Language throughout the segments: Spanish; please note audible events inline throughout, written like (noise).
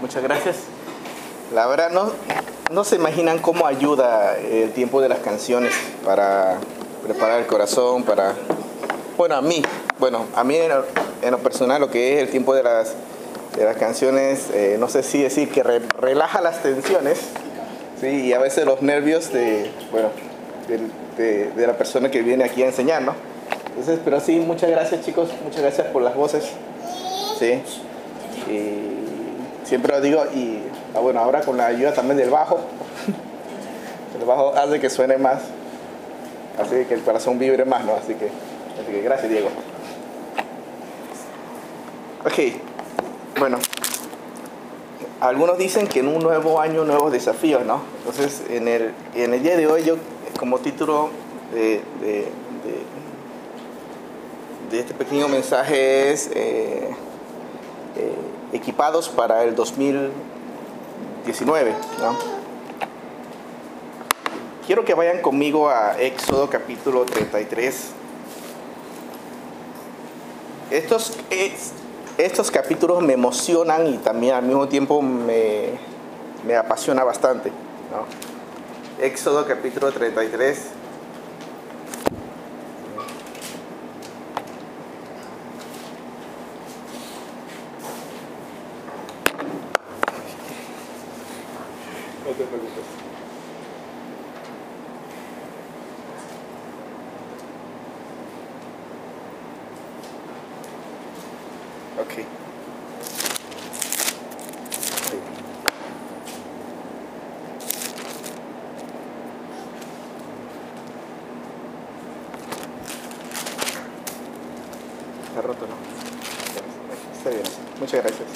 Muchas gracias. La verdad, no, no se imaginan cómo ayuda el tiempo de las canciones para preparar el corazón, para... Bueno, a mí, bueno, a mí en lo, personal lo que es el tiempo de las, de las canciones, eh, no sé si decir que re- relaja las tensiones, ¿sí? Y a veces los nervios de, bueno, de, de la persona que viene aquí a enseñar, ¿no? Entonces, pero sí, muchas gracias chicos, muchas gracias por las voces, ¿sí? Siempre lo digo, y ah, bueno, ahora con la ayuda también del bajo, el bajo hace que suene más, hace que el corazón vibre más, ¿no? Así que, así que gracias Diego. Ok, bueno, algunos dicen que en un nuevo año, nuevos desafíos, ¿no? Entonces, en el, en el día de hoy, yo como título de- de este pequeño mensaje es eh, eh, equipados para el 2019, ¿no? Quiero que vayan conmigo a Éxodo capítulo 33. Estos, es- estos capítulos me emocionan y también al mismo tiempo me, me apasiona bastante. Éxodo capítulo 33. No te preocupes. Ok. Está roto, ¿no? Está bien. Muchas gracias.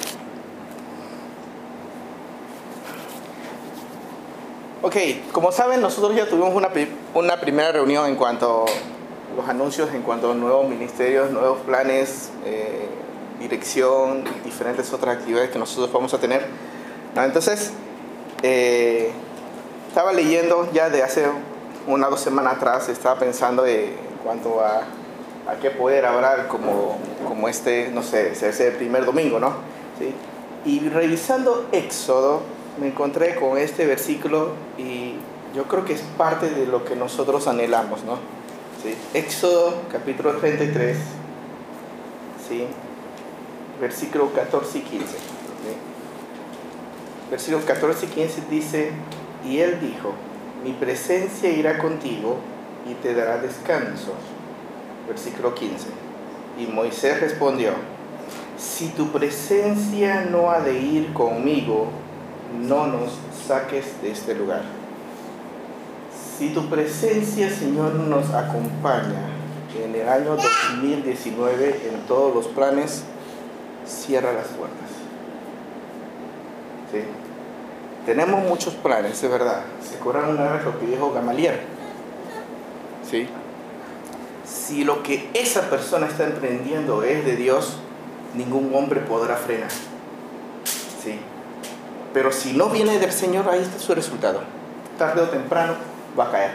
Ok, como saben, nosotros ya tuvimos una, una primera reunión en cuanto a los anuncios, en cuanto a nuevos ministerios, nuevos planes, eh, dirección, diferentes otras actividades que nosotros vamos a tener. ¿no? Entonces, eh, estaba leyendo ya de hace una o dos semanas atrás, estaba pensando eh, en cuanto a, a qué poder hablar como, como este, no sé, ese primer domingo, ¿no? ¿Sí? Y revisando Éxodo, me encontré con este versículo y yo creo que es parte de lo que nosotros anhelamos, ¿no? ¿Sí? Éxodo capítulo 33, ¿sí? versículo 14 y 15. ¿sí? Versículos 14 y 15 dice, y él dijo, mi presencia irá contigo y te dará descanso. Versículo 15. Y Moisés respondió, si tu presencia no ha de ir conmigo, no nos saques de este lugar. Si tu presencia, Señor, nos acompaña en el año 2019 en todos los planes, cierra las puertas. ¿Sí? Tenemos muchos planes, es verdad. Se acuerdan una vez lo que dijo Gamaliel. ¿Sí? Si lo que esa persona está emprendiendo es de Dios, ningún hombre podrá frenar. ¿Sí? Pero si no viene del Señor, ahí está su resultado. Tarde o temprano va a caer.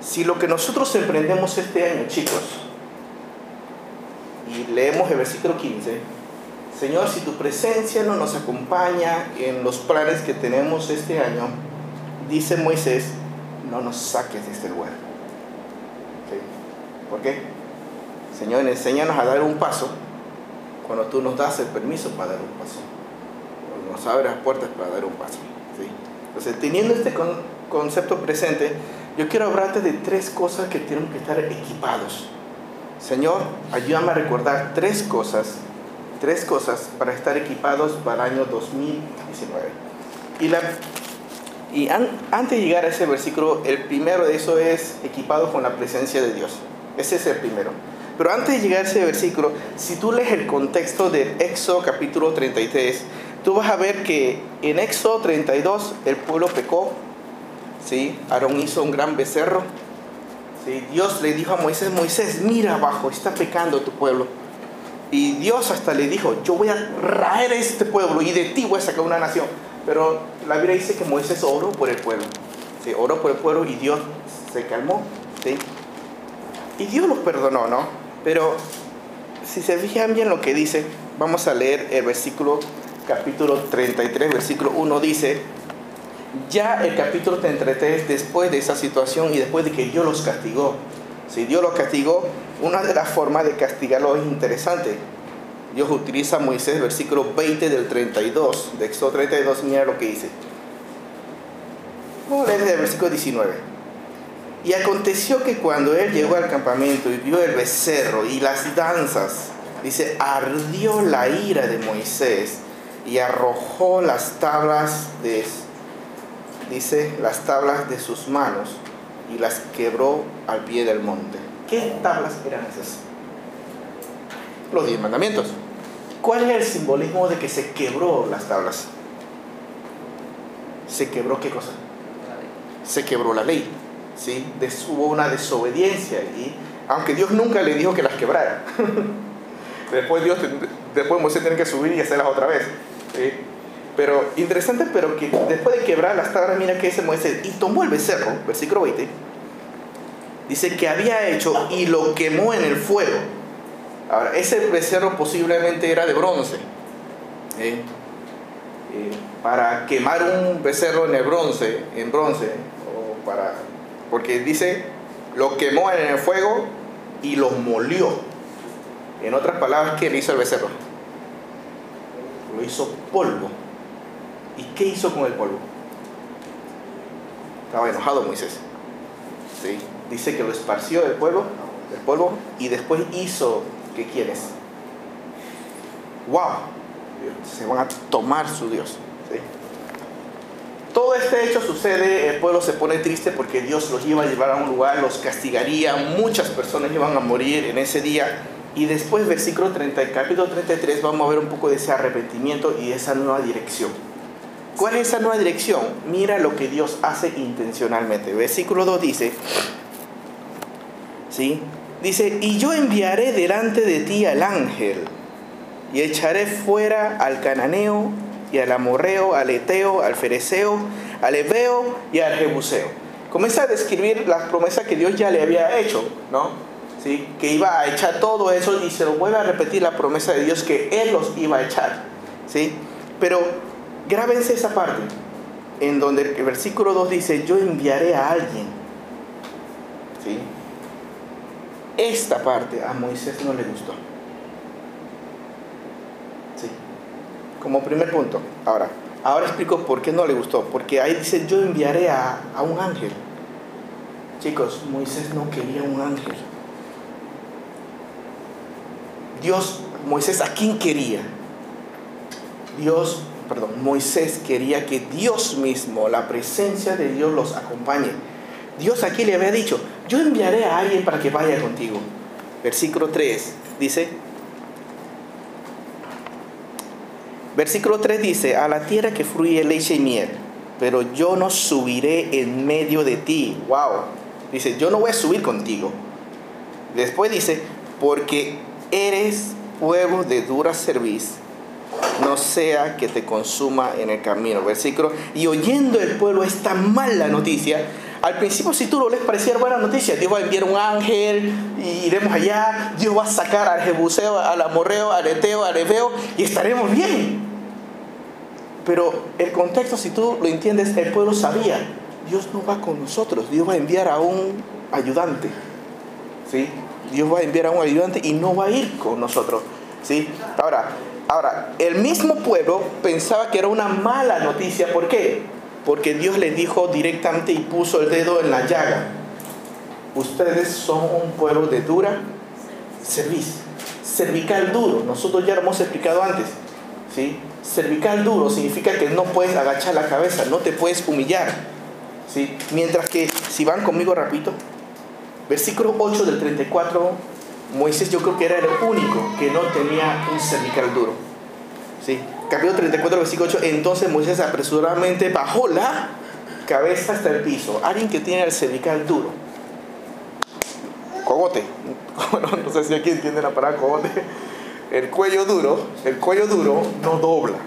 Si lo que nosotros emprendemos este año, chicos, y leemos el versículo 15, Señor, si tu presencia no nos acompaña en los planes que tenemos este año, dice Moisés, no nos saques de este lugar. ¿Sí? ¿Por qué? Señor, enséñanos a dar un paso cuando tú nos das el permiso para dar un paso. Cuando nos abres las puertas para dar un paso. ¿sí? Entonces, teniendo este con- concepto presente, yo quiero hablarte de tres cosas que tienen que estar equipados. Señor, ayúdame a recordar tres cosas, tres cosas para estar equipados para el año 2019. Y, la, y an- antes de llegar a ese versículo, el primero de eso es equipado con la presencia de Dios. Ese es el primero. Pero antes de llegar a ese versículo, si tú lees el contexto de Éxodo capítulo 33, tú vas a ver que en Éxodo 32 el pueblo pecó, ¿sí? Aarón hizo un gran becerro, ¿sí? Dios le dijo a Moisés, Moisés, mira abajo, está pecando tu pueblo. Y Dios hasta le dijo, yo voy a raer a este pueblo y de ti voy a sacar una nación. Pero la Biblia dice que Moisés oró por el pueblo. ¿sí? Oró por el pueblo y Dios se calmó. ¿sí? Y Dios los perdonó, ¿no? Pero si se fijan bien lo que dice, vamos a leer el versículo capítulo 33, versículo 1 dice, ya el capítulo 33, después de esa situación y después de que Dios los castigó, si Dios los castigó, una de las formas de castigarlo es interesante. Dios utiliza a Moisés, versículo 20 del 32, de Éxodo 32, mira lo que dice. Vamos a leer el versículo 19. Y aconteció que cuando él llegó al campamento y vio el becerro y las danzas, dice, ardió la ira de Moisés y arrojó las tablas de, dice, las tablas de sus manos y las quebró al pie del monte. ¿Qué tablas eran esas? Los diez mandamientos. ¿Cuál es el simbolismo de que se quebró las tablas? ¿Se quebró qué cosa? Se quebró la ley. ¿sí? hubo una desobediencia y aunque Dios nunca le dijo que las quebrara. (laughs) después Dios, después Moisés tiene que subir y hacerlas otra vez. Pero interesante, pero que después de quebrar las tablas, mira que ese Moisés, y tomó el becerro, versículo 20, dice que había hecho y lo quemó en el fuego. Ahora, ese becerro posiblemente era de bronce. ¿eh? Eh, para quemar un becerro en el bronce, en bronce, o para, porque dice, lo quemó en el fuego y lo molió. En otras palabras, ¿qué le hizo el becerro? Lo hizo polvo. ¿Y qué hizo con el polvo? Estaba enojado Moisés. ¿Sí? Dice que lo esparció del del polvo y después hizo, ¿qué quieres? ¡Wow! Se van a tomar su Dios. ¿sí? Todo este hecho sucede, el pueblo se pone triste porque Dios los iba a llevar a un lugar, los castigaría, muchas personas iban a morir en ese día. Y después, versículo 30, capítulo 33, vamos a ver un poco de ese arrepentimiento y esa nueva dirección. ¿Cuál es esa nueva dirección? Mira lo que Dios hace intencionalmente. Versículo 2 dice, ¿sí? Dice, y yo enviaré delante de ti al ángel y echaré fuera al cananeo y al amorreo, al eteo, al fereceo, al ebeo y al jebuseo. Comienza a describir las promesas que Dios ya le había hecho, ¿no? ¿Sí? Que iba a echar todo eso y se lo vuelve a repetir la promesa de Dios que Él los iba a echar, ¿sí? Pero Grábense esa parte, en donde el versículo 2 dice, yo enviaré a alguien. ¿Sí? Esta parte a Moisés no le gustó. ¿Sí? Como primer punto. Ahora, ahora explico por qué no le gustó. Porque ahí dice, yo enviaré a, a un ángel. Chicos, Moisés no quería un ángel. Dios, Moisés, ¿a quién quería? Dios perdón, Moisés quería que Dios mismo, la presencia de Dios los acompañe. Dios aquí le había dicho, yo enviaré a alguien para que vaya contigo. Versículo 3 dice, versículo 3 dice, a la tierra que fluye leche y miel, pero yo no subiré en medio de ti. Wow. Dice, yo no voy a subir contigo. Después dice, porque eres pueblo de dura servicio no sea que te consuma en el camino. Versículo, y oyendo el pueblo esta mala noticia, al principio si tú lo lees parecía buena noticia, Dios va a enviar un ángel y iremos allá, Dios va a sacar al Jebuseo, al Amorreo, al Eteo, al Ebeo y estaremos bien. Pero el contexto, si tú lo entiendes, el pueblo sabía, Dios no va con nosotros, Dios va a enviar a un ayudante. ¿Sí? Dios va a enviar a un ayudante y no va a ir con nosotros. ¿Sí? Ahora, Ahora, el mismo pueblo pensaba que era una mala noticia. ¿Por qué? Porque Dios le dijo directamente y puso el dedo en la llaga. Ustedes son un pueblo de dura servicio. Cervical duro. Nosotros ya lo hemos explicado antes. ¿sí? Cervical duro significa que no puedes agachar la cabeza, no te puedes humillar. ¿sí? Mientras que, si van conmigo rapidito, versículo 8 del 34 Moisés yo creo que era el único que no tenía un cervical duro. ¿Sí? Capítulo 34, versículo 8. Entonces Moisés apresuradamente bajó la cabeza hasta el piso. Alguien que tiene el cervical duro. Cogote. (laughs) no sé si aquí entienden la palabra cogote. El cuello duro, el cuello duro no dobla.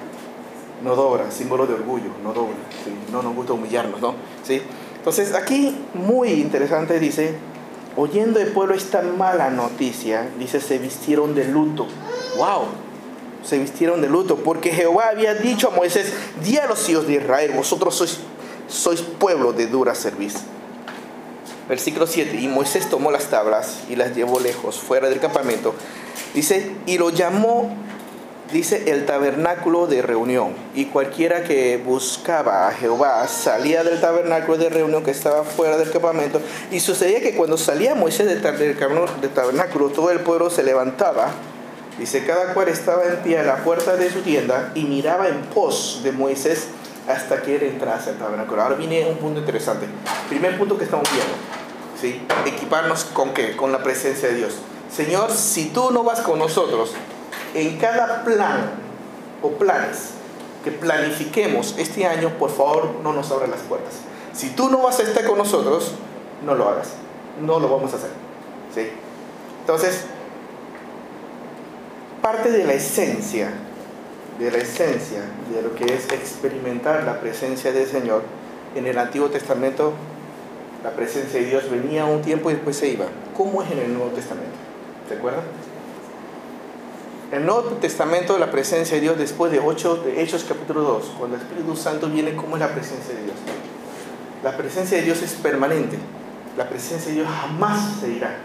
No dobla, símbolo de orgullo, no dobla. No nos gusta humillarnos, ¿no? ¿Sí? Entonces aquí muy interesante dice, Oyendo el pueblo esta mala noticia, dice, se vistieron de luto. ¡Wow! se vistieron de luto, porque Jehová había dicho a Moisés, di a los hijos de Israel, vosotros sois, sois pueblo de dura servicio. Versículo 7, y Moisés tomó las tablas y las llevó lejos, fuera del campamento. Dice, y lo llamó, dice, el tabernáculo de reunión. Y cualquiera que buscaba a Jehová salía del tabernáculo de reunión que estaba fuera del campamento. Y sucedía que cuando salía Moisés del tabernáculo, todo el pueblo se levantaba Dice, cada cual estaba en pie a la puerta de su tienda y miraba en pos de Moisés hasta que él entrase al tabernáculo. Ahora viene un punto interesante. Primer punto que estamos viendo. ¿sí? Equiparnos con qué? Con la presencia de Dios. Señor, si tú no vas con nosotros en cada plan o planes que planifiquemos este año, por favor no nos abras las puertas. Si tú no vas a estar con nosotros, no lo hagas. No lo vamos a hacer. ¿sí? Entonces, parte de la esencia, de la esencia de lo que es experimentar la presencia del Señor. En el Antiguo Testamento la presencia de Dios venía un tiempo y después se iba. ¿Cómo es en el Nuevo Testamento? ¿Se acuerdan? El Nuevo Testamento, la presencia de Dios después de, 8, de Hechos capítulo 2, cuando el Espíritu Santo viene, ¿cómo es la presencia de Dios? La presencia de Dios es permanente. La presencia de Dios jamás se irá.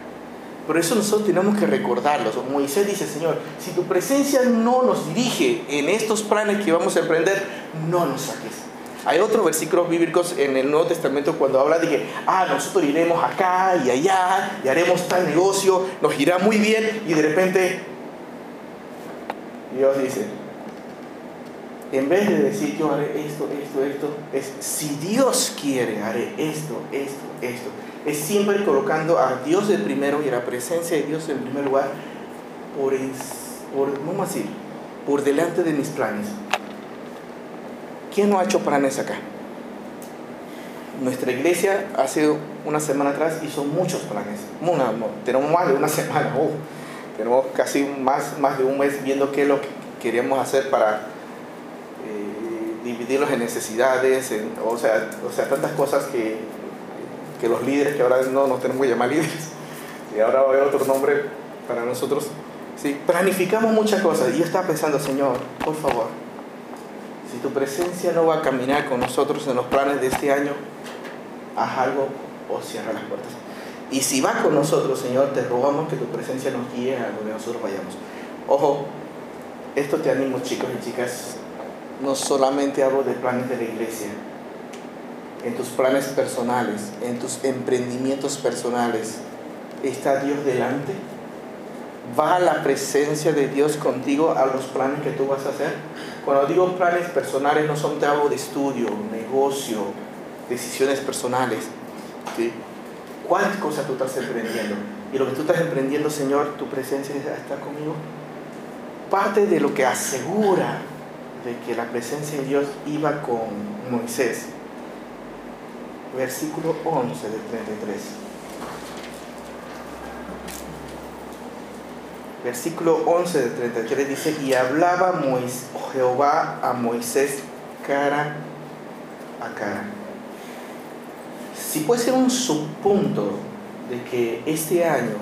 Por eso nosotros tenemos que recordarlo. Moisés dice, Señor, si tu presencia no nos dirige en estos planes que vamos a emprender, no nos saques. Hay otros versículos bíblicos en el Nuevo Testamento cuando habla de que, ah, nosotros iremos acá y allá y haremos tal negocio, nos irá muy bien y de repente Dios dice, en vez de decir yo haré esto, esto, esto, es si Dios quiere, haré esto, esto, esto es siempre colocando a Dios de primero y a la presencia de Dios en primer lugar por, por, más decir, por delante de mis planes. ¿Quién no ha hecho planes acá? Nuestra iglesia hace una semana atrás hizo muchos planes. tenemos más de una (laughs) semana. Tenemos casi más, más de un mes viendo qué es lo que queríamos hacer para eh, dividirlos en necesidades, o, sea, o sea, tantas cosas que que los líderes, que ahora no nos tenemos que llamar (laughs) líderes, y ahora va a haber otro nombre para nosotros, ¿sí? planificamos muchas cosas. Y yo estaba pensando, Señor, por favor, si tu presencia no va a caminar con nosotros en los planes de este año, haz algo o cierra las puertas. Y si va con nosotros, Señor, te rogamos que tu presencia nos guíe a donde nosotros vayamos. Ojo, esto te animo, chicos y chicas. No solamente hablo de planes de la iglesia, en tus planes personales, en tus emprendimientos personales, ¿está Dios delante? ¿Va la presencia de Dios contigo a los planes que tú vas a hacer? Cuando digo planes personales no son de algo de estudio, negocio, decisiones personales. ¿sí? ¿Cuál cosa tú estás emprendiendo? Y lo que tú estás emprendiendo, Señor, tu presencia está conmigo. Parte de lo que asegura de que la presencia de Dios iba con Moisés versículo 11 del 33. Versículo 11 del 33 dice, y hablaba Jehová a Moisés cara a cara. Si puede ser un subpunto de que este año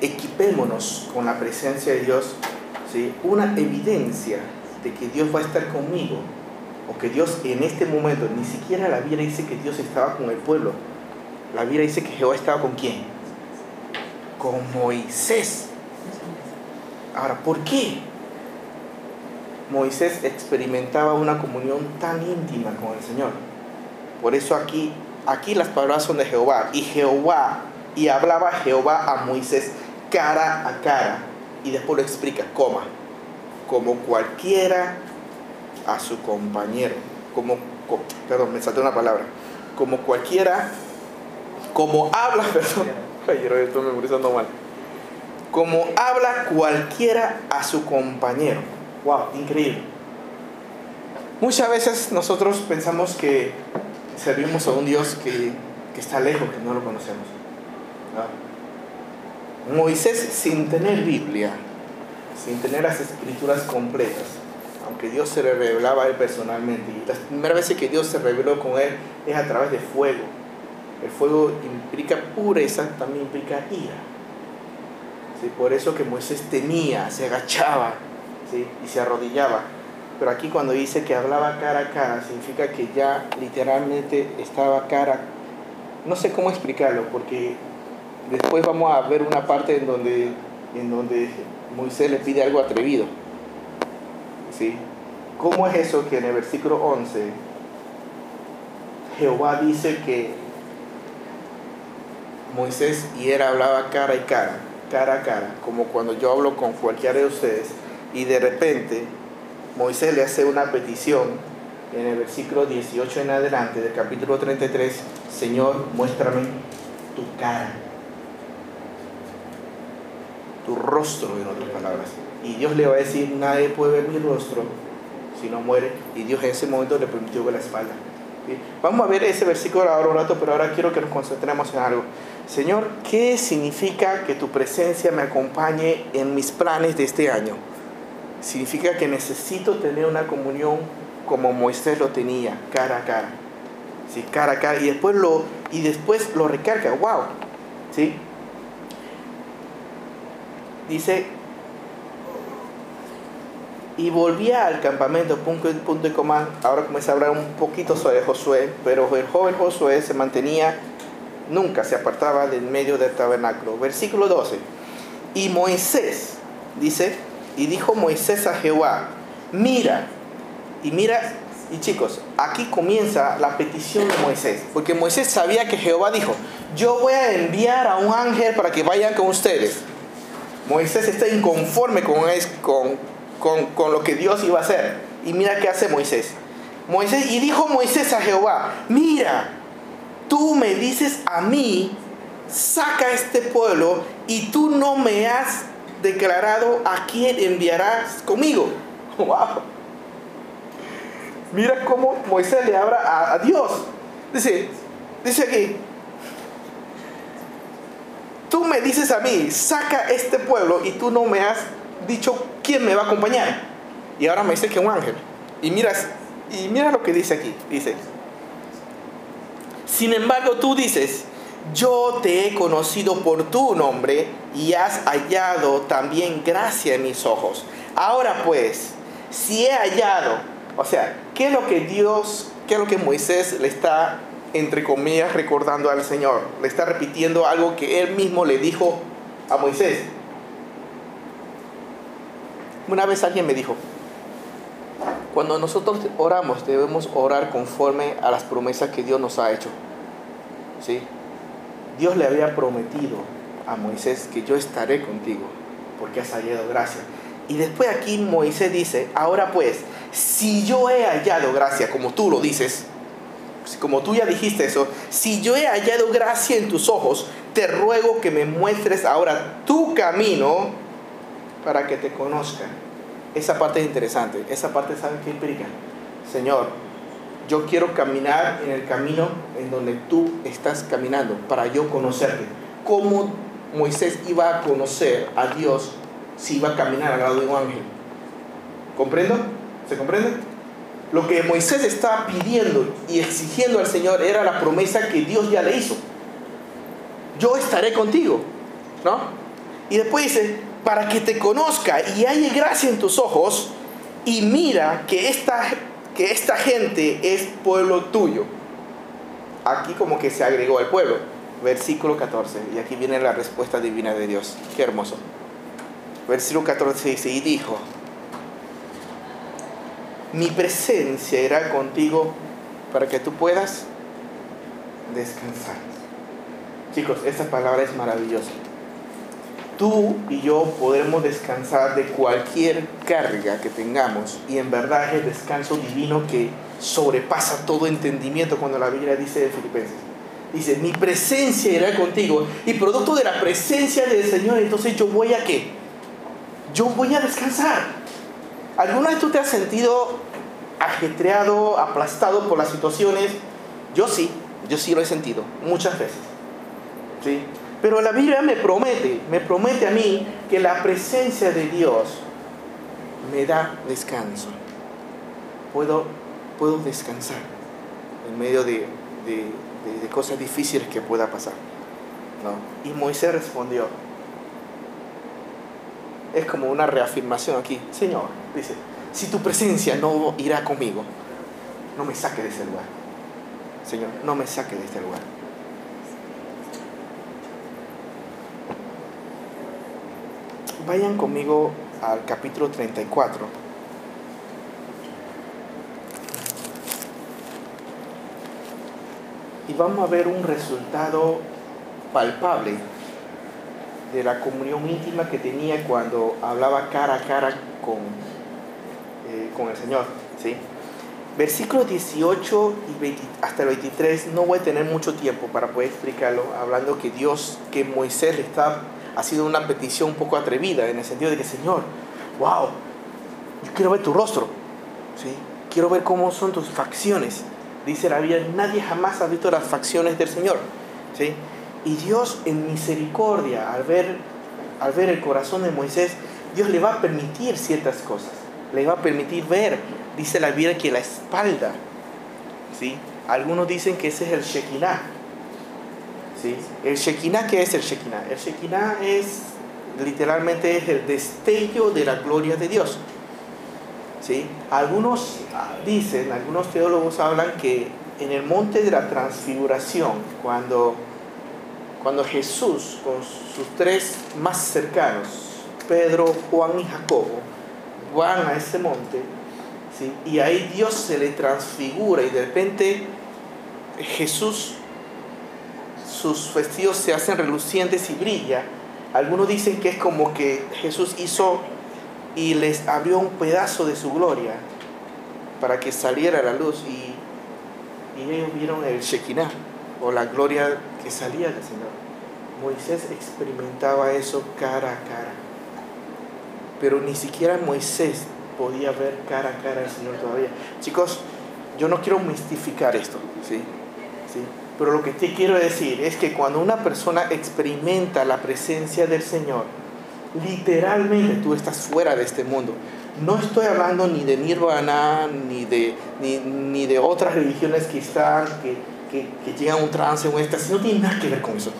equipémonos con la presencia de Dios, ¿sí? una evidencia de que Dios va a estar conmigo o que Dios en este momento, ni siquiera la Biblia dice que Dios estaba con el pueblo. La Biblia dice que Jehová estaba con quién? Con Moisés. Ahora, ¿por qué Moisés experimentaba una comunión tan íntima con el Señor? Por eso aquí, aquí las palabras son de Jehová. Y Jehová, y hablaba Jehová a Moisés cara a cara. Y después lo explica, coma, como cualquiera a su compañero, como, perdón, me salté una palabra, como cualquiera, como habla, (laughs) perdón, estoy memorizando mal, como habla cualquiera a su compañero. Wow, increíble. Muchas veces nosotros pensamos que servimos a un Dios que, está lejos, que no lo conocemos. Moisés sin tener Biblia, sin tener las escrituras completas, aunque Dios se le revelaba a él personalmente. Y las primeras veces que Dios se reveló con él es a través de fuego. El fuego implica pureza, también implica ira. Por eso que Moisés temía, se agachaba y se arrodillaba. Pero aquí cuando dice que hablaba cara a cara, significa que ya literalmente estaba cara. No sé cómo explicarlo, porque después vamos a ver una parte en donde, en donde Moisés le pide algo atrevido. ¿Sí? ¿Cómo es eso que en el versículo 11 Jehová dice que Moisés y él hablaba cara y cara, cara a cara, como cuando yo hablo con cualquiera de ustedes, y de repente Moisés le hace una petición en el versículo 18 en adelante del capítulo 33, Señor, muéstrame tu cara, tu rostro, en otras palabras. Y Dios le va a decir, nadie puede ver mi rostro si no muere. Y Dios en ese momento le permitió ver la espalda. Vamos a ver ese versículo ahora un rato, pero ahora quiero que nos concentremos en algo. Señor, ¿qué significa que tu presencia me acompañe en mis planes de este año? Significa que necesito tener una comunión como Moisés lo tenía, cara a cara. ¿Sí? Cara a cara. Y después lo, y después lo recarga. ¡Wow! ¿Sí? Dice, y volvía al campamento, punto, punto y coma. Ahora comienza a hablar un poquito sobre Josué, pero el joven Josué se mantenía, nunca se apartaba del medio del tabernáculo. Versículo 12. Y Moisés, dice, y dijo Moisés a Jehová, mira, y mira, y chicos, aquí comienza la petición de Moisés, porque Moisés sabía que Jehová dijo, yo voy a enviar a un ángel para que vayan con ustedes. Moisés está inconforme con, con, con, lo que Dios iba a hacer. Y mira qué hace Moisés. Moisés y dijo Moisés a Jehová, mira, tú me dices a mí, saca este pueblo y tú no me has declarado a quién enviarás conmigo. (laughs) Wow. Mira cómo Moisés le habla a, Dios. Dice, dice aquí, tú me dices a mí, saca este pueblo y tú no me has dicho quién me va a acompañar. Y ahora me dice que un ángel. Y miras, y mira lo que dice aquí. Dice, sin embargo tú dices, yo te he conocido por tu nombre y has hallado también gracia en mis ojos. Ahora pues, si he hallado, o sea, ¿qué es lo que Dios, qué es lo que Moisés le está, entre comillas, recordando al Señor? Le está repitiendo algo que él mismo le dijo a Moisés. Una vez alguien me dijo, cuando nosotros oramos debemos orar conforme a las promesas que Dios nos ha hecho. ¿Sí? Dios le había prometido a Moisés que yo estaré contigo porque has hallado gracia. Y después aquí Moisés dice, ahora pues, si yo he hallado gracia, como tú lo dices, como tú ya dijiste eso, si yo he hallado gracia en tus ojos, te ruego que me muestres ahora tu camino para que te conozcan. Esa parte es interesante. Esa parte, ¿saben qué implica? Señor, yo quiero caminar en el camino en donde tú estás caminando para yo conocerte. ¿Cómo Moisés iba a conocer a Dios si iba a caminar al lado de un ángel? ¿Comprendo? ¿Se comprende? Lo que Moisés estaba pidiendo y exigiendo al Señor era la promesa que Dios ya le hizo. Yo estaré contigo, ¿no? Y después dice, para que te conozca y haya gracia en tus ojos y mira que esta, que esta gente es pueblo tuyo. Aquí como que se agregó el pueblo. Versículo 14. Y aquí viene la respuesta divina de Dios. Qué hermoso. Versículo 14 dice, y dijo, mi presencia irá contigo para que tú puedas descansar. Chicos, esta palabra es maravillosa tú y yo podremos descansar de cualquier carga que tengamos y en verdad es el descanso divino que sobrepasa todo entendimiento cuando la Biblia dice de Filipenses. Dice, mi presencia irá contigo y producto de la presencia del Señor, entonces yo voy a qué? Yo voy a descansar. ¿Alguna vez tú te has sentido ajetreado, aplastado por las situaciones? Yo sí, yo sí lo he sentido, muchas veces. ¿Sí? Pero la Biblia me promete, me promete a mí que la presencia de Dios me da descanso. Puedo, puedo descansar en medio de, cosas difíciles que pueda pasar. Y Moisés respondió, es como una reafirmación aquí. Señor, dice, si tu presencia no irá conmigo, no me saque de ese lugar. Señor, no me saque de este lugar. Vayan conmigo al capítulo 34. Y vamos a ver un resultado palpable de la comunión íntima que tenía cuando hablaba cara a cara con, eh, con el Señor. ¿sí? Versículos 18 y hasta el 23, no voy a tener mucho tiempo para poder explicarlo, hablando que Dios, que Moisés le está, ha sido una petición un poco atrevida, en el sentido de que, Señor, wow, yo quiero ver tu rostro, ¿sí? quiero ver cómo son tus facciones. Dice la Biblia, nadie jamás ha visto las facciones del Señor. ¿sí? Y Dios en misericordia, al ver, al ver el corazón de Moisés, Dios le va a permitir ciertas cosas. Le va a permitir ver, dice la Biblia, que la espalda, ¿sí? Algunos dicen que ese es el Shekinah. ¿Sí? El Shekinah, ¿qué es el Shekinah? El Shekinah es, literalmente, es el destello de la gloria de Dios. ¿sí? Algunos dicen, algunos teólogos hablan que en el monte de la transfiguración, cuando cuando Jesús con sus tres más cercanos, Pedro, Juan y Jacobo, van a ese monte, ¿sí? y ahí Dios se le transfigura y de repente Jesús, sus vestidos se hacen relucientes y brilla. Algunos dicen que es como que Jesús hizo y les abrió un pedazo de su gloria para que saliera la luz y, y ellos vieron el Shekinah o la gloria que salía del Señor. Moisés experimentaba eso cara a cara. Pero ni siquiera Moisés podía ver cara a cara al Señor todavía. Chicos, yo no quiero mistificar esto, ¿sí? ¿sí? Pero lo que te quiero decir es que cuando una persona experimenta la presencia del Señor, literalmente tú estás fuera de este mundo. No estoy hablando ni de nirvana, ni de, ni, ni de otras religiones que están, que, que, que llegan a un trance o éxtasis, no tiene nada que ver con eso.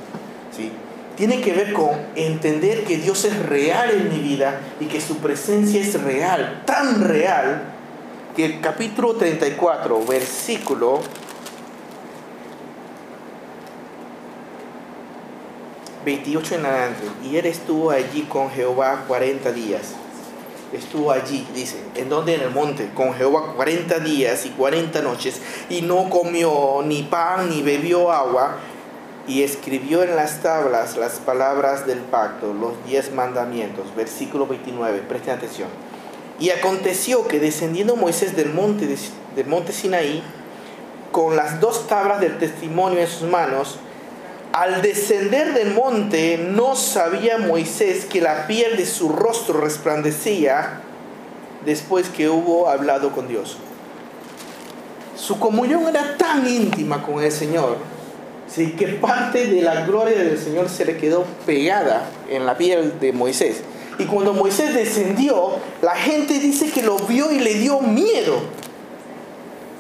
¿sí? Tiene que ver con entender que Dios es real en mi vida y que su presencia es real, tan real, que el capítulo 34, versículo ...28 en adelante... ...y él estuvo allí con Jehová 40 días... ...estuvo allí, dice... ¿En donde En el monte, con Jehová 40 días y 40 noches... ...y no comió ni pan ni bebió agua. Y escribió en las tablas las palabras del pacto, los diez mandamientos. Versículo 29, presten atención. Y aconteció que descendiendo Moisés del monte, del monte Sinaí, con las dos tablas del testimonio en sus manos, al descender del monte no sabía Moisés que la piel de su rostro resplandecía después que hubo hablado con Dios. Su comunión era tan íntima con el Señor ¿sí? que parte de la gloria del Señor se le quedó pegada en la piel de Moisés. Y cuando Moisés descendió, la gente dice que lo vio y le dio miedo.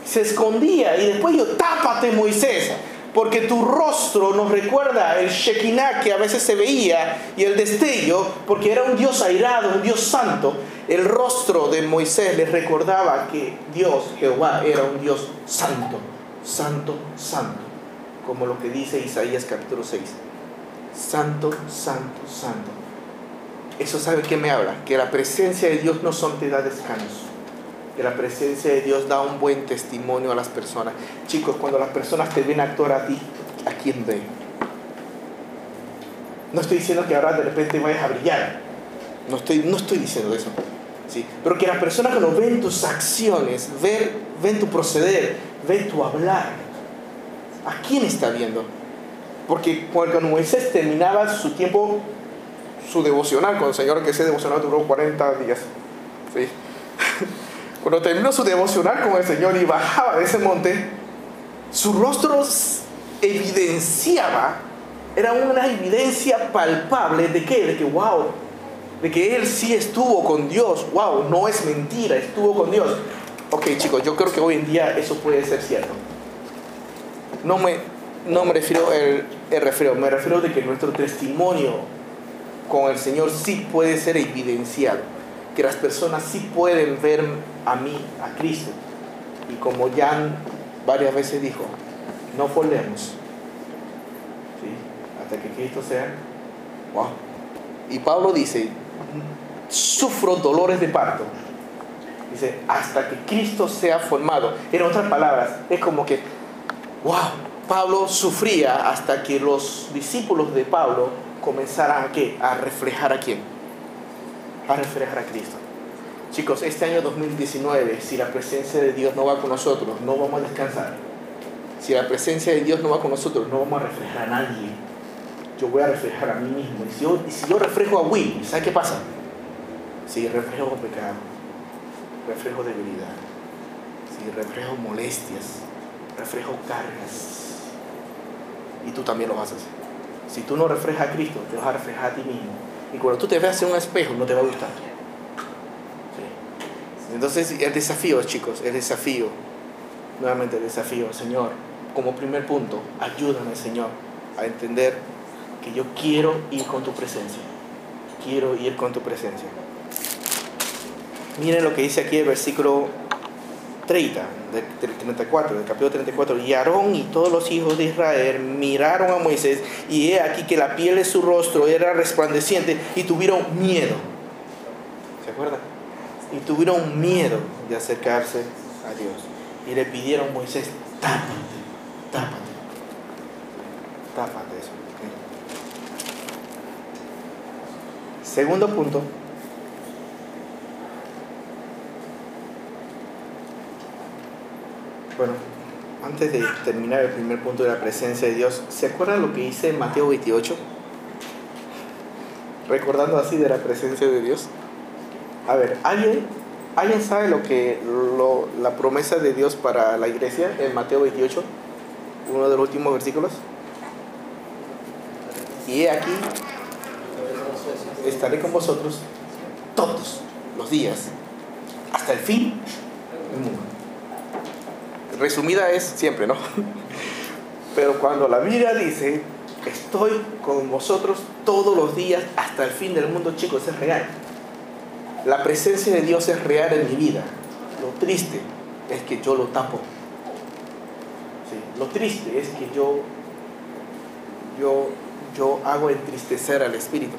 Se escondía y después yo, tápate Moisés, porque tu rostro nos recuerda el Shekinah que a veces se veía y el destello, porque era un Dios airado, un Dios santo. El rostro de Moisés les recordaba que Dios, Jehová, era un Dios santo, santo, santo como lo que dice Isaías capítulo 6. Santo, santo, santo. Eso sabe que me habla, que la presencia de Dios no son te da descanso, que la presencia de Dios da un buen testimonio a las personas. Chicos, cuando las personas te ven actuar a ti, ¿a quién ven? No estoy diciendo que ahora de repente vayas a brillar, no estoy, no estoy diciendo eso, ¿sí? pero que las personas cuando ven tus acciones, ven, ven tu proceder, ven tu hablar, ¿A quién está viendo? Porque cuando Moisés terminaba su tiempo, su devocional con el Señor, que ese devocional duró 40 días. ¿sí? Cuando terminó su devocional con el Señor y bajaba de ese monte, su rostro evidenciaba, era una evidencia palpable de qué? De que, wow, de que él sí estuvo con Dios, wow, no es mentira, estuvo con Dios. Ok chicos, yo creo que hoy en día eso puede ser cierto no me, no me refiero el, el me refiero de que nuestro testimonio con el Señor sí puede ser evidenciado, que las personas sí pueden ver a mí, a Cristo. Y como Jan varias veces dijo, no volvemos hasta que Cristo sea. Wow. Y Pablo dice, sufro dolores de parto. Dice, hasta que Cristo sea formado. En otras palabras, es como que, wow, Pablo sufría hasta que los discípulos de Pablo comenzaran qué? A reflejar a quién? A reflejar a Cristo. Chicos, este año 2019, si la presencia de Dios no va con nosotros, no vamos a descansar. Si la presencia de Dios no va con nosotros, no vamos a reflejar a nadie. Yo voy a reflejar a mí mismo. Y si yo, si yo reflejo a Will, ¿sabe qué pasa? Si reflejo pecado, reflejo debilidad, si reflejo molestias, reflejo cargas. Y tú también lo vas a hacer. Si tú no reflejas a Cristo, te vas a reflejar a ti mismo. Y cuando tú te veas en un espejo, no te va a gustar. Entonces, el desafío, chicos, el desafío, nuevamente el desafío, Señor, como primer punto, ayúdame, Señor, a entender que yo quiero ir con tu presencia. Quiero ir con tu presencia. Miren lo que dice aquí el versículo 30, del 34, del capítulo 34. Y Aarón y todos los hijos de Israel miraron a Moisés y he aquí que la piel de su rostro era resplandeciente y tuvieron miedo. ¿Se acuerdan? Y tuvieron miedo de acercarse a Dios. Y le pidieron a Moisés, tápate, tápate, tápate eso. Segundo punto. Bueno, antes de terminar el primer punto de la presencia de Dios, ¿se acuerdan lo que hice en Mateo 28? Recordando así de la presencia de Dios. A ver, ¿alguien, ¿alguien sabe lo que lo, la promesa de Dios para la iglesia en Mateo 28? Uno de los últimos versículos. Y aquí, estaré con vosotros todos los días, hasta el fin del mundo. Resumida es siempre, ¿no? (laughs) Pero cuando la Biblia dice, estoy con vosotros todos los días hasta el fin del mundo, chicos, es real. La presencia de Dios es real en mi vida. Lo triste es que yo lo tapo. Lo triste es que yo, yo, yo hago entristecer al Espíritu.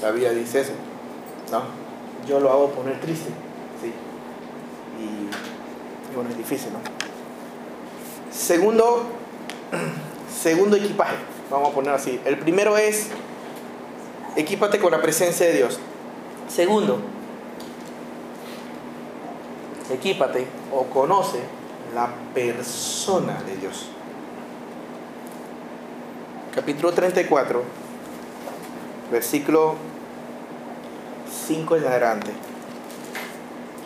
La Biblia dice eso. ¿no? Yo lo hago poner triste. ¿sí? Y, bueno, es difícil, ¿no? Segundo, segundo equipaje. Vamos a poner así. El primero es, equípate con la presencia de Dios. Segundo, equípate o conoce la persona de Dios. Capítulo 34, versículo 5 en adelante.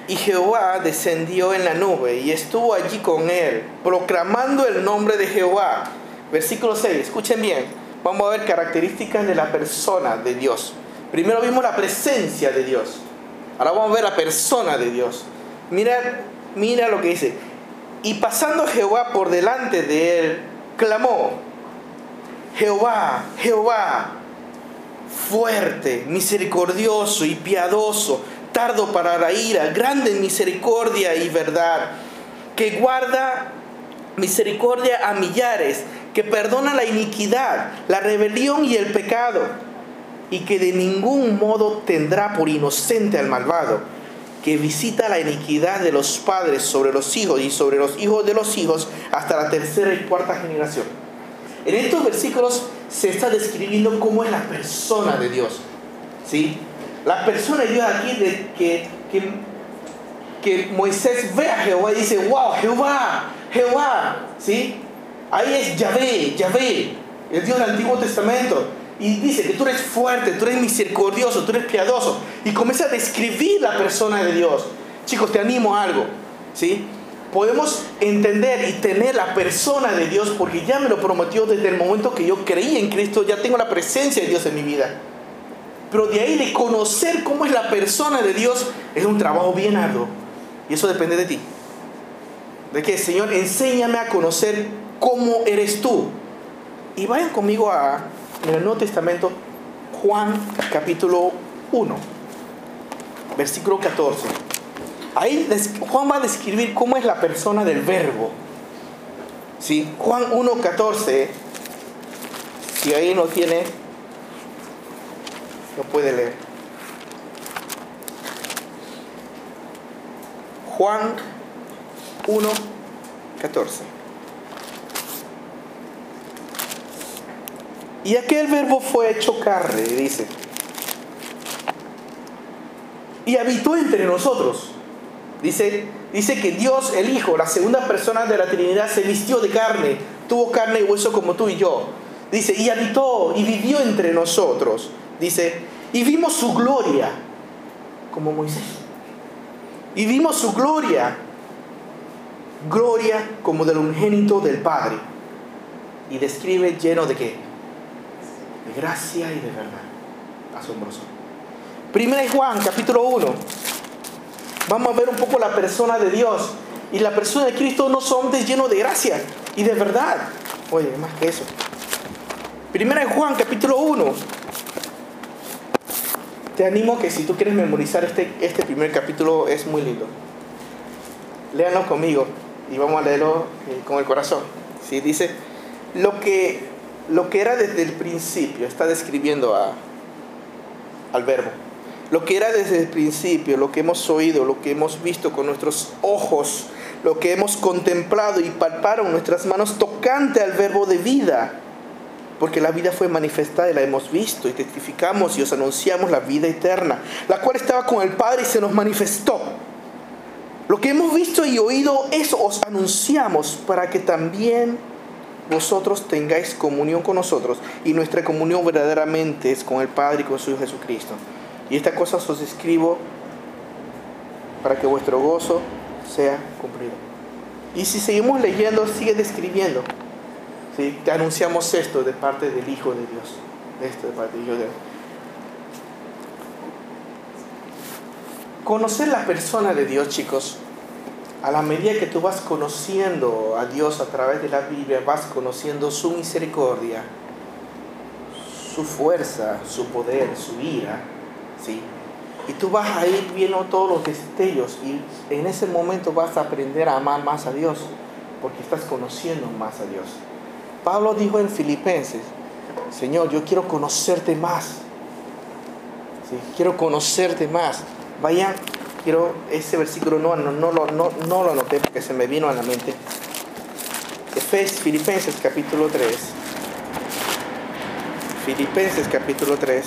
Y Jehová descendió en la nube y estuvo allí con él, proclamando el nombre de Jehová. Versículo 6, escuchen bien, vamos a ver características de la persona de Dios. Primero vimos la presencia de Dios, ahora vamos a ver la persona de Dios. Mira, mira lo que dice. Y pasando Jehová por delante de él, clamó, Jehová, Jehová, fuerte, misericordioso y piadoso, para la ira, grande en misericordia y verdad, que guarda misericordia a millares, que perdona la iniquidad, la rebelión y el pecado, y que de ningún modo tendrá por inocente al malvado, que visita la iniquidad de los padres sobre los hijos y sobre los hijos de los hijos hasta la tercera y cuarta generación. En estos versículos se está describiendo cómo es la persona de Dios. ¿sí? La persona de Dios aquí de que, que, que Moisés ve a Jehová y dice, wow, Jehová, Jehová. ¿sí? Ahí es Yahvé, Yahvé, el Dios del Antiguo Testamento. Y dice que tú eres fuerte, tú eres misericordioso, tú eres piadoso. Y comienza a describir la persona de Dios. Chicos, te animo a algo. ¿sí? podemos entender y tener la persona de Dios porque ya me lo prometió desde el momento que yo creí en Cristo, ya tengo la presencia de Dios en mi vida. Pero de ahí de conocer cómo es la persona de Dios es un trabajo bien arduo. Y eso depende de ti. De que, Señor, enséñame a conocer cómo eres tú. Y vayan conmigo a, en el Nuevo Testamento, Juan capítulo 1, versículo 14. Ahí Juan va a describir cómo es la persona del verbo. ¿Sí? Juan 1, 14. Si ahí no tiene, lo puede leer. Juan 1, 14. Y aquel verbo fue hecho carne, dice. Y habitó entre nosotros. Dice, dice que Dios, el Hijo, la segunda persona de la Trinidad, se vistió de carne, tuvo carne y hueso como tú y yo. Dice, y habitó y vivió entre nosotros. Dice, y vimos su gloria, como Moisés. Y vimos su gloria, gloria como del unigénito del Padre. Y describe lleno de qué? De gracia y de verdad. Asombroso. Primera Juan, capítulo 1. Vamos a ver un poco la persona de Dios. Y la persona de Cristo no son lleno de gracia y de verdad. Oye, más que eso. Primera Juan, capítulo 1. Te animo que si tú quieres memorizar este, este primer capítulo es muy lindo. Léanlo conmigo y vamos a leerlo eh, con el corazón. ¿Sí? Dice, lo que, lo que era desde el principio, está describiendo a, al verbo lo que era desde el principio, lo que hemos oído, lo que hemos visto con nuestros ojos, lo que hemos contemplado y palparon nuestras manos tocante al verbo de vida. Porque la vida fue manifestada y la hemos visto y testificamos y os anunciamos la vida eterna, la cual estaba con el Padre y se nos manifestó. Lo que hemos visto y oído, eso os anunciamos para que también vosotros tengáis comunión con nosotros. Y nuestra comunión verdaderamente es con el Padre y con su Hijo Jesucristo. Y estas cosas os escribo para que vuestro gozo sea cumplido. Y si seguimos leyendo, sigue describiendo. Te anunciamos esto de parte del Hijo de Dios. Esto de parte del Hijo de Dios. Conocer la persona de Dios, chicos, a la medida que tú vas conociendo a Dios a través de la Biblia, vas conociendo su misericordia, su fuerza, su poder, su ira, ¿sí? Y tú vas a ir viendo todos los destellos y en ese momento vas a aprender a amar más a Dios, porque estás conociendo más a Dios. Pablo dijo en Filipenses, Señor, yo quiero conocerte más. Quiero conocerte más. Vayan, quiero ese versículo, no, no, no, no, no lo anoté porque se me vino a la mente. Filipenses capítulo 3. Filipenses capítulo 3.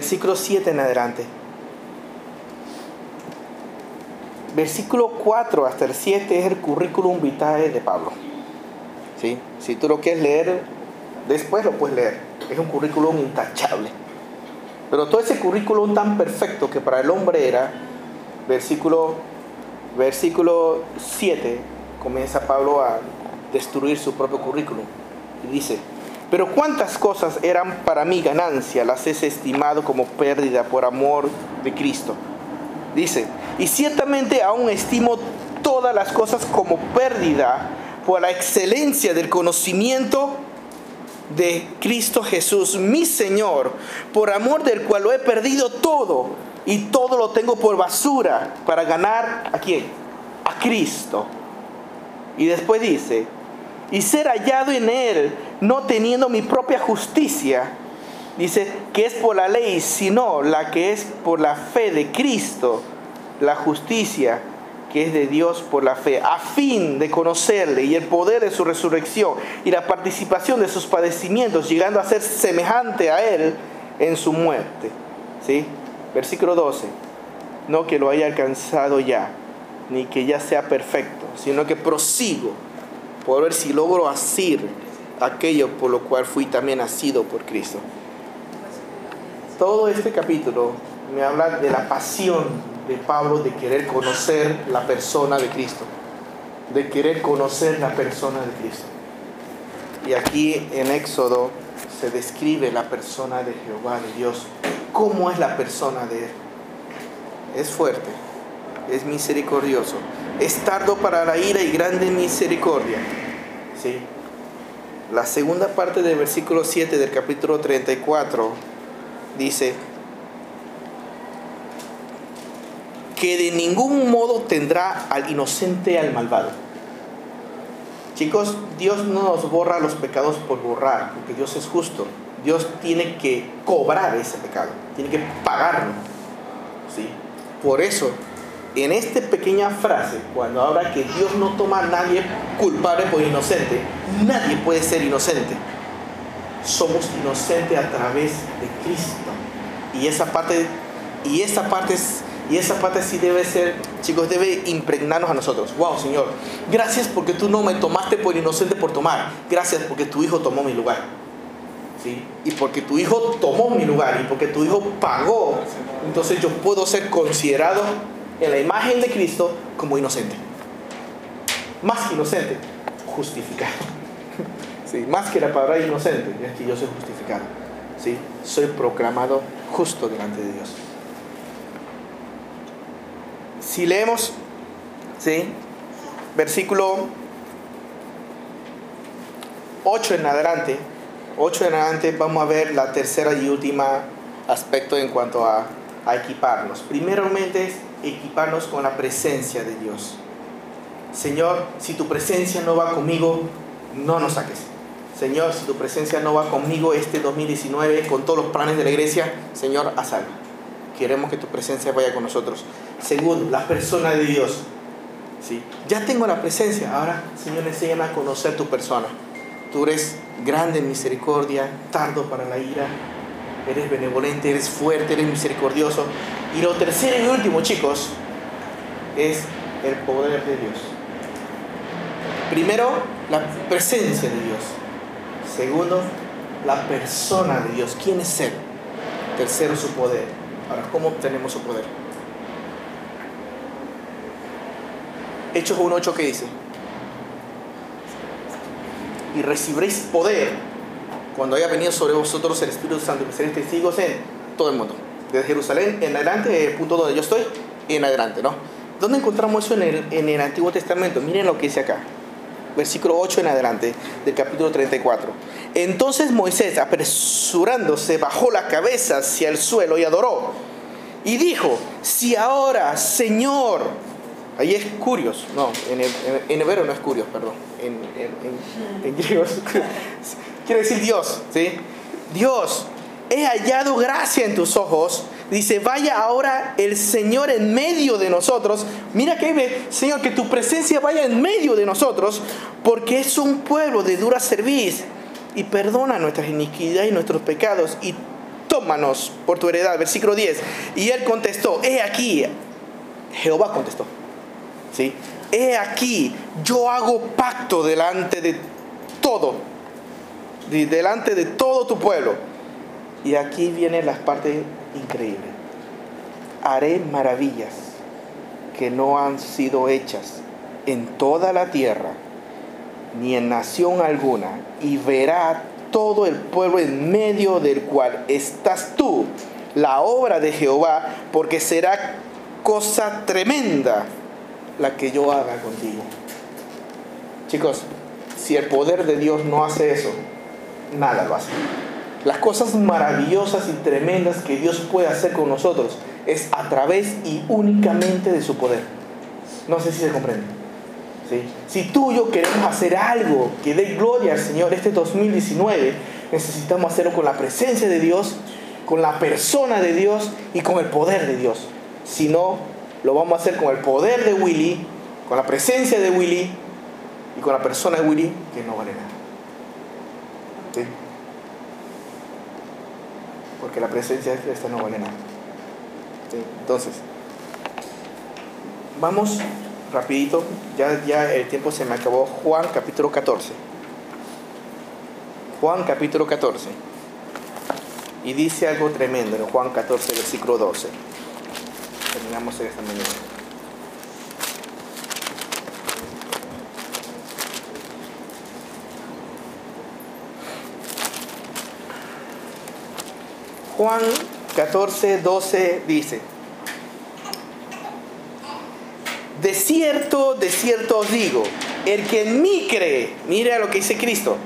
Versículo 7 en adelante. Versículo 4 hasta el 7 es el currículum vitae de Pablo. ¿Sí? Si tú lo quieres leer, después lo puedes leer. Es un currículum intachable. Pero todo ese currículum tan perfecto que para el hombre era, versículo, versículo 7, comienza Pablo a destruir su propio currículum. Y dice, pero cuántas cosas eran para mí ganancia, las he estimado como pérdida por amor de Cristo. Dice, y ciertamente aún estimo todas las cosas como pérdida por la excelencia del conocimiento de Cristo Jesús, mi Señor, por amor del cual lo he perdido todo y todo lo tengo por basura para ganar a quién? A Cristo. Y después dice, y ser hallado en Él, no teniendo mi propia justicia, dice que es por la ley, sino la que es por la fe de Cristo, la justicia que es de Dios por la fe, a fin de conocerle y el poder de su resurrección y la participación de sus padecimientos, llegando a ser semejante a Él en su muerte. ¿Sí? Versículo 12. No que lo haya alcanzado ya, ni que ya sea perfecto, sino que prosigo por ver si logro asir aquello por lo cual fui también nacido por Cristo. Todo este capítulo me habla de la pasión de Pablo de querer conocer la persona de Cristo, de querer conocer la persona de Cristo. Y aquí en Éxodo se describe la persona de Jehová, de Dios, cómo es la persona de Él. Es fuerte, es misericordioso. Es tardo para la ira y grande misericordia. ¿Sí? La segunda parte del versículo 7 del capítulo 34 dice que de ningún modo tendrá al inocente al malvado. Chicos, Dios no nos borra los pecados por borrar, porque Dios es justo. Dios tiene que cobrar ese pecado, tiene que pagarlo. ¿sí? Por eso, en esta pequeña frase, cuando habla que Dios no toma a nadie culpable por inocente, nadie puede ser inocente. Somos inocentes a través de Cristo. Y esa parte, y esa parte es y esa parte sí debe ser, chicos, debe impregnarnos a nosotros. Wow, Señor, gracias porque tú no me tomaste por inocente por tomar. Gracias porque tu Hijo tomó mi lugar. ¿Sí? Y porque tu Hijo tomó mi lugar y porque tu Hijo pagó, entonces yo puedo ser considerado en la imagen de Cristo como inocente. Más que inocente, justificado. Más que la palabra inocente, es que yo soy justificado. ¿Sí? Soy proclamado justo delante de Dios. Si leemos, ¿sí? versículo 8 en adelante, 8 en adelante vamos a ver la tercera y última aspecto en cuanto a, a equiparnos. Primeramente es equiparnos con la presencia de Dios. Señor, si tu presencia no va conmigo, no nos saques. Señor, si tu presencia no va conmigo este 2019 con todos los planes de la iglesia, Señor, haz algo. Queremos que tu presencia vaya con nosotros. Segundo, la persona de Dios. ¿Sí? Ya tengo la presencia. Ahora, Señor, enséñame a conocer tu persona. Tú eres grande en misericordia, tardo para la ira. Eres benevolente, eres fuerte, eres misericordioso. Y lo tercero y último, chicos, es el poder de Dios. Primero, la presencia de Dios. Segundo, la persona de Dios. ¿Quién es Él? Tercero, su poder. Ahora, ¿cómo obtenemos su poder? Hechos 1.8 que dice, y recibiréis poder cuando haya venido sobre vosotros el Espíritu Santo y seréis testigos en todo el mundo, desde Jerusalén en adelante, el punto donde yo estoy, en adelante, ¿no? ¿Dónde encontramos eso en el, en el Antiguo Testamento? Miren lo que dice acá, versículo 8 en adelante del capítulo 34. Entonces Moisés, apresurándose, bajó la cabeza hacia el suelo y adoró. Y dijo, si ahora, Señor, ahí es curios, no, en, en, hebreo no es curios, perdón, en, en griego (laughs) quiere decir Dios, ¿sí? Dios, he hallado gracia en tus ojos. Dice, vaya ahora el Señor en medio de nosotros. Mira que ve, Señor, que tu presencia vaya en medio de nosotros, porque es un pueblo de dura serviz y perdona nuestras iniquidades y nuestros pecados y tómanos por tu heredad. Versículo 10. Y él contestó, he aquí, Jehová contestó, ¿sí? He aquí, yo hago pacto delante de todo, delante de todo tu pueblo. Y aquí viene la parte increíble. Haré maravillas que no han sido hechas en toda la tierra ni en nación alguna, y verá todo el pueblo en medio del cual estás tú, la obra de Jehová, porque será cosa tremenda la que yo haga contigo. Chicos, si el poder de Dios no hace eso, nada lo hace. Las cosas maravillosas y tremendas que Dios puede hacer con nosotros es a través y únicamente de su poder. No sé si se comprende. Si tú y yo queremos hacer algo que dé gloria al Señor este 2019, necesitamos hacerlo con la presencia de Dios, con la persona de Dios y con el poder de Dios. Si no, lo vamos a hacer con el poder de Willy, con la presencia de Willy y con la persona de Willy que no vale nada. Porque la presencia de esta no vale nada. Entonces, vamos rapidito, ya, ya el tiempo se me acabó. Juan capítulo 14. Juan capítulo 14. Y dice algo tremendo en Juan 14, versículo 12. Terminamos esta mañana. Juan 14, 12 dice, de cierto, de cierto os digo, el que en mí cree, mire lo que dice Cristo,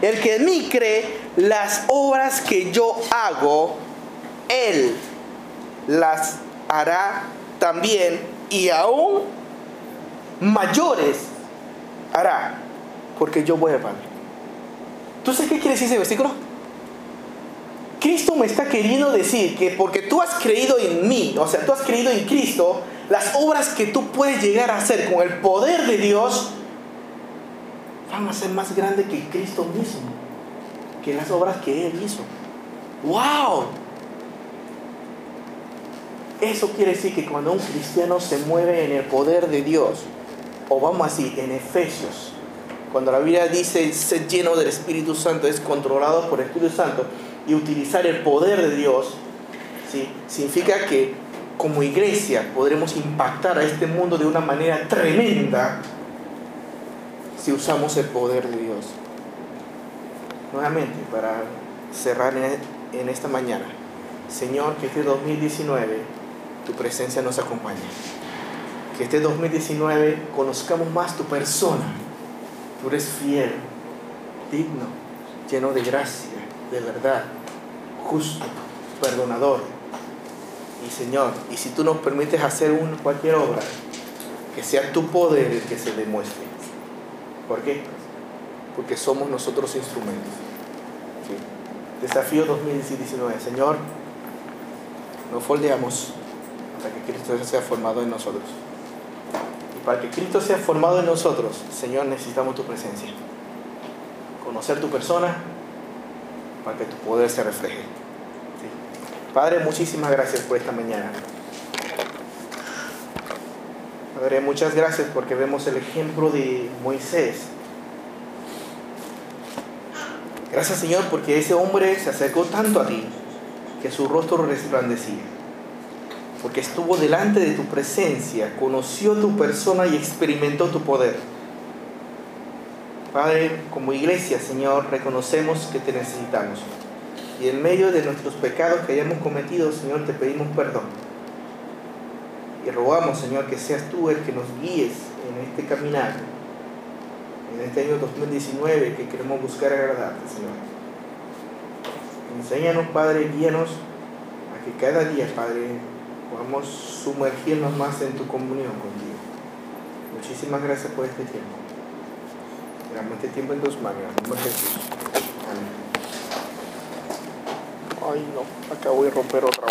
el que en mí cree, las obras que yo hago, él las hará también y aún mayores hará, porque yo voy Padre. ¿Tú sabes qué quiere decir ese versículo? Cristo me está queriendo decir que porque tú has creído en mí, o sea, tú has creído en Cristo, las obras que tú puedes llegar a hacer con el poder de Dios van a ser más grandes que Cristo mismo, que las obras que Él hizo. ¡Wow! Eso quiere decir que cuando un cristiano se mueve en el poder de Dios, o vamos así, en Efesios, cuando la Biblia dice ser lleno del Espíritu Santo, es controlado por el Espíritu Santo, y utilizar el poder de Dios, significa que como iglesia podremos impactar a este mundo de una manera tremenda si usamos el poder de Dios. Nuevamente, para cerrar en esta mañana, Señor, que este 2019 tu presencia nos acompañe. Que este 2019 conozcamos más tu persona. Tú eres fiel, digno, lleno de gracia, de verdad, justo, perdonador. Y Señor, y si tú nos permites hacer una, cualquier obra, que sea tu poder el que se demuestre. ¿Por qué? Porque somos nosotros instrumentos. Desafío 2019. Señor, nos foldeamos para que Cristo sea formado en nosotros. Y para que Cristo sea formado en nosotros, Señor, necesitamos tu presencia. Conocer tu persona para que tu poder se refleje. Padre, muchísimas gracias por esta mañana. Padre, muchas gracias porque vemos el ejemplo de Moisés. Gracias Señor porque ese hombre se acercó tanto a ti que su rostro resplandecía. Porque estuvo delante de tu presencia, conoció tu persona y experimentó tu poder. Padre, como iglesia, Señor, reconocemos que te necesitamos. Y en medio de nuestros pecados que hayamos cometido, Señor, te pedimos perdón. Y rogamos, Señor, que seas tú el que nos guíes en este caminar, en este año 2019 que queremos buscar agradarte, Señor. Enséñanos, Padre, guíanos a que cada día, Padre, podamos sumergirnos más en tu comunión contigo. Muchísimas gracias por este tiempo. Damos este tiempo en tus manos, en nombre de Jesús. Amén. Ay, no, acabo de romper otra.